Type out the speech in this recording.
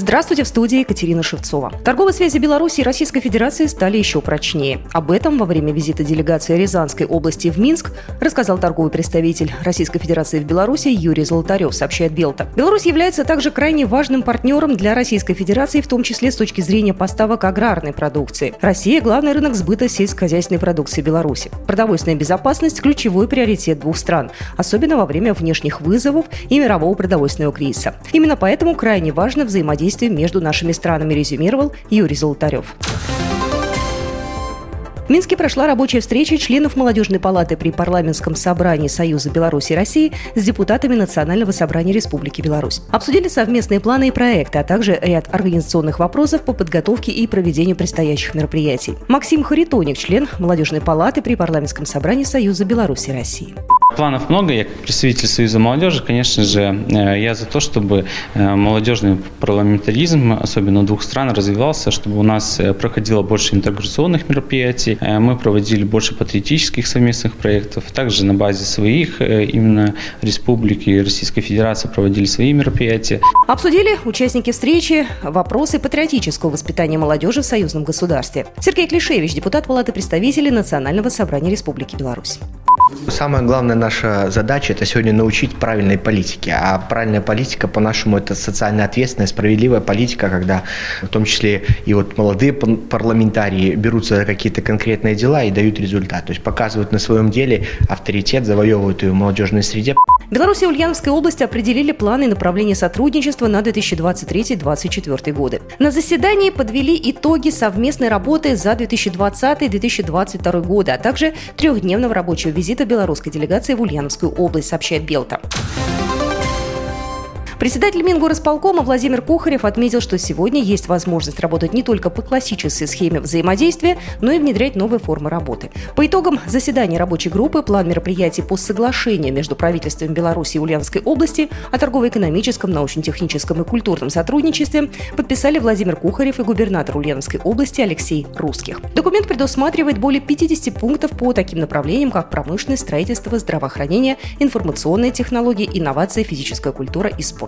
Здравствуйте, в студии Екатерина Шевцова. Торговые связи Беларуси и Российской Федерации стали еще прочнее. Об этом во время визита делегации Рязанской области в Минск рассказал торговый представитель Российской Федерации в Беларуси Юрий Золотарев, сообщает Белта. Беларусь является также крайне важным партнером для Российской Федерации, в том числе с точки зрения поставок аграрной продукции. Россия – главный рынок сбыта сельскохозяйственной продукции Беларуси. Продовольственная безопасность – ключевой приоритет двух стран, особенно во время внешних вызовов и мирового продовольственного кризиса. Именно поэтому крайне важно взаимодействие взаимодействия между нашими странами, резюмировал Юрий Золотарев. В Минске прошла рабочая встреча членов Молодежной палаты при парламентском собрании Союза Беларуси и России с депутатами Национального собрания Республики Беларусь. Обсудили совместные планы и проекты, а также ряд организационных вопросов по подготовке и проведению предстоящих мероприятий. Максим Харитоник, член Молодежной палаты при парламентском собрании Союза Беларуси и России. Планов много. Я как представитель Союза молодежи, конечно же, э, я за то, чтобы э, молодежный парламентаризм, особенно двух стран, развивался, чтобы у нас э, проходило больше интеграционных мероприятий, мы проводили больше патриотических совместных проектов. Также на базе своих именно республики и Российской Федерации проводили свои мероприятия. Обсудили участники встречи вопросы патриотического воспитания молодежи в союзном государстве. Сергей Клишевич, депутат Палаты представителей Национального собрания Республики Беларусь. Самая главная наша задача – это сегодня научить правильной политике. А правильная политика, по-нашему, это социально ответственная, справедливая политика, когда в том числе и вот молодые парламентарии берутся за какие-то конкретные дела и дают результат. То есть показывают на своем деле авторитет, завоевывают ее в молодежной среде. Беларусь и Ульяновская область определили планы и направления сотрудничества на 2023-2024 годы. На заседании подвели итоги совместной работы за 2020-2022 годы, а также трехдневного рабочего визита белорусской делегации в Ульяновскую область, сообщает Белта. Председатель Мингорисполкома Владимир Кухарев отметил, что сегодня есть возможность работать не только по классической схеме взаимодействия, но и внедрять новые формы работы. По итогам заседания рабочей группы план мероприятий по соглашению между правительством Беларуси и Ульяновской области о торгово-экономическом, научно-техническом и культурном сотрудничестве подписали Владимир Кухарев и губернатор Ульяновской области Алексей Русских. Документ предусматривает более 50 пунктов по таким направлениям, как промышленность, строительство, здравоохранение, информационные технологии, инновации, физическая культура и спорт